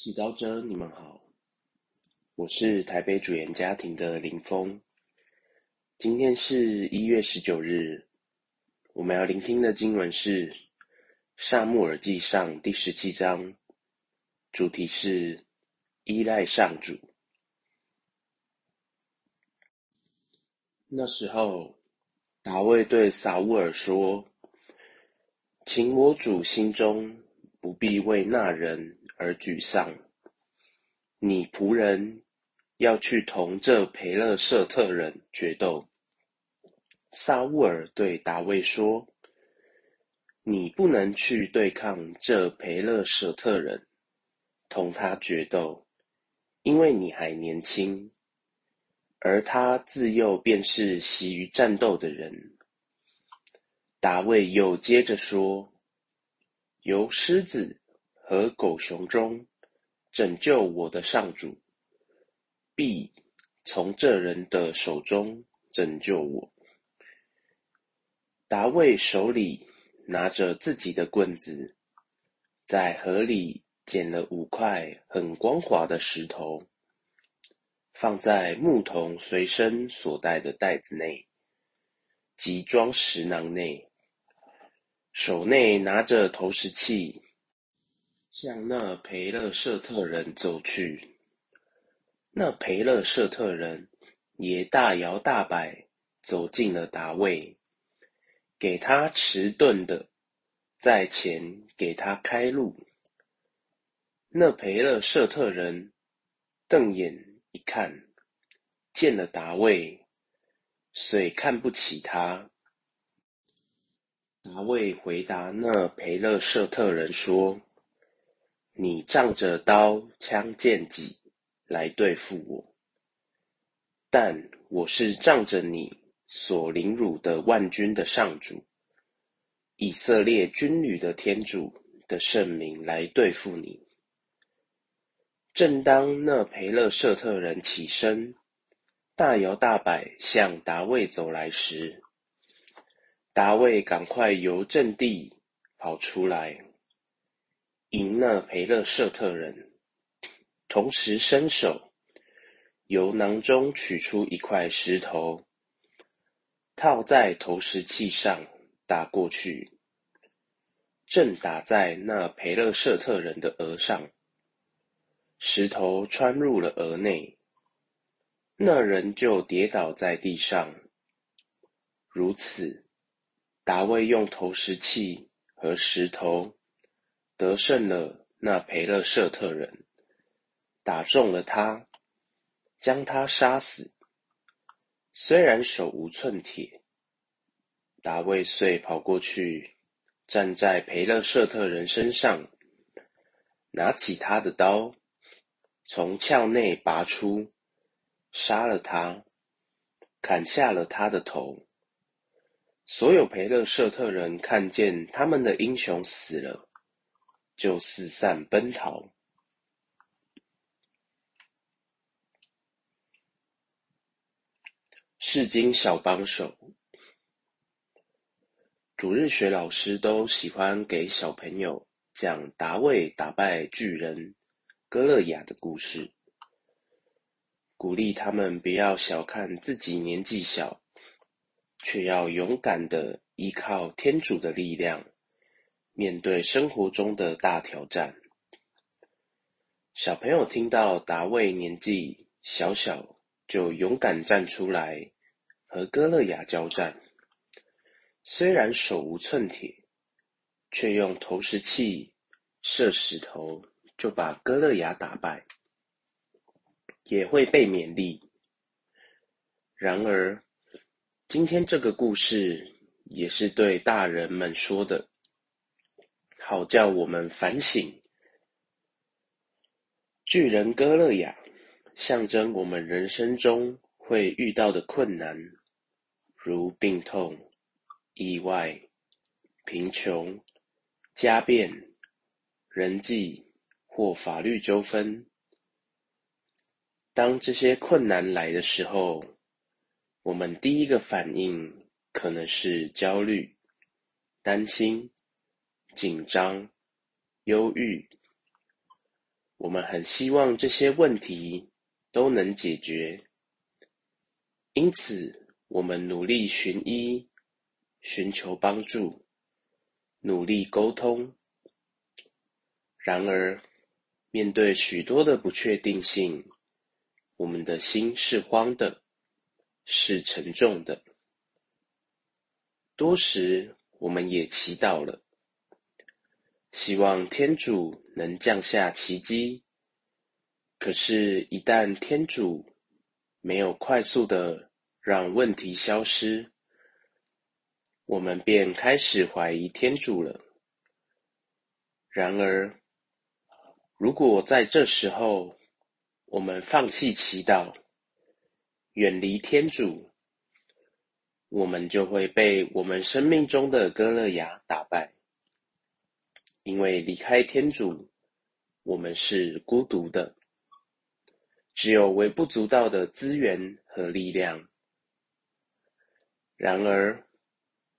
祈祷者，你们好，我是台北主言家庭的林峰。今天是一月十九日，我们要聆听的经文是《萨穆尔记上》第十七章，主题是依赖上主。那时候，大卫对撒乌尔说：“请我主心中不必为那人。”而沮丧，你仆人要去同这培勒舍特人决斗。萨乌尔对大卫说：“你不能去对抗这培勒舍特人，同他决斗，因为你还年轻，而他自幼便是习于战斗的人。”大卫又接着说：“由狮子。”和狗熊中拯救我的上主，必从这人的手中拯救我。达卫手里拿着自己的棍子，在河里捡了五块很光滑的石头，放在牧童随身所带的袋子内，即装石囊内，手内拿着投石器。向那培勒舍特人走去，那培勒舍特人也大摇大摆走进了达卫，给他迟钝的在前给他开路。那培勒舍特人瞪眼一看，见了达卫，遂看不起他。达卫回答那培勒舍特人说。你仗着刀枪剑戟来对付我，但我是仗着你所凌辱的万军的上主，以色列军旅的天主的圣名来对付你。正当那培勒舍特人起身，大摇大摆向达卫走来时，达卫赶快由阵地跑出来。迎那培勒舍特人，同时伸手由囊中取出一块石头，套在投石器上打过去，正打在那培勒舍特人的额上，石头穿入了额内，那人就跌倒在地上。如此，达卫用投石器和石头。得胜了那培勒舍特人，打中了他，将他杀死。虽然手无寸铁，达卫遂跑过去，站在培勒舍特人身上，拿起他的刀，从鞘内拔出，杀了他，砍下了他的头。所有培勒舍特人看见他们的英雄死了。就四散奔逃。世经小帮手，主日学老师都喜欢给小朋友讲达卫打败巨人哥勒雅的故事，鼓励他们不要小看自己年纪小，却要勇敢的依靠天主的力量。面对生活中的大挑战，小朋友听到达卫年纪小小就勇敢站出来和哥勒雅交战，虽然手无寸铁，却用投石器射石头就把哥勒雅打败，也会被勉励。然而，今天这个故事也是对大人们说的。好叫我们反省，巨人哥勒雅象征我们人生中会遇到的困难，如病痛、意外、贫穷、家变、人际或法律纠纷。当这些困难来的时候，我们第一个反应可能是焦虑、担心。紧张、忧郁，我们很希望这些问题都能解决，因此我们努力寻医，寻求帮助，努力沟通。然而，面对许多的不确定性，我们的心是慌的，是沉重的。多时，我们也祈祷了。希望天主能降下奇迹。可是，一旦天主没有快速的让问题消失，我们便开始怀疑天主了。然而，如果在这时候我们放弃祈祷，远离天主，我们就会被我们生命中的哥勒雅打败。因为离开天主，我们是孤独的，只有微不足道的资源和力量。然而，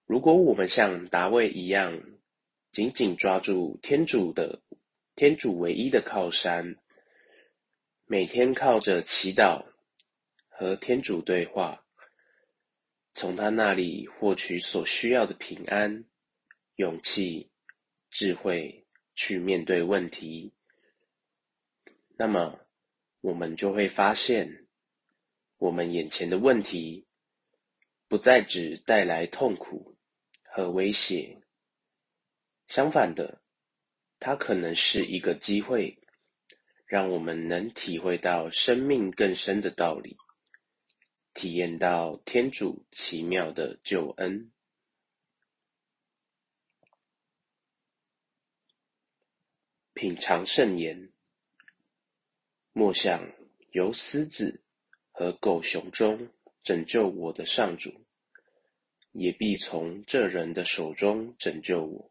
如果我们像达卫一样，紧紧抓住天主的天主唯一的靠山，每天靠着祈祷和天主对话，从他那里获取所需要的平安、勇气。智慧去面对问题，那么我们就会发现，我们眼前的问题不再只带来痛苦和威胁，相反的，它可能是一个机会，让我们能体会到生命更深的道理，体验到天主奇妙的救恩。品尝圣言，莫想由狮子和狗熊中拯救我的上主，也必从这人的手中拯救我。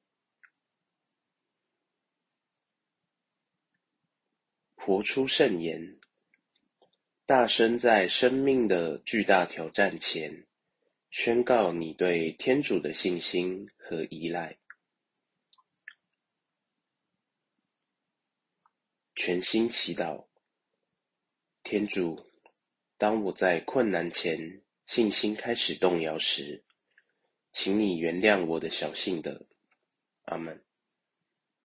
活出圣言，大声在生命的巨大挑战前，宣告你对天主的信心和依赖。全心祈祷，天主，当我在困难前信心开始动摇时，请你原谅我的小性德。阿门。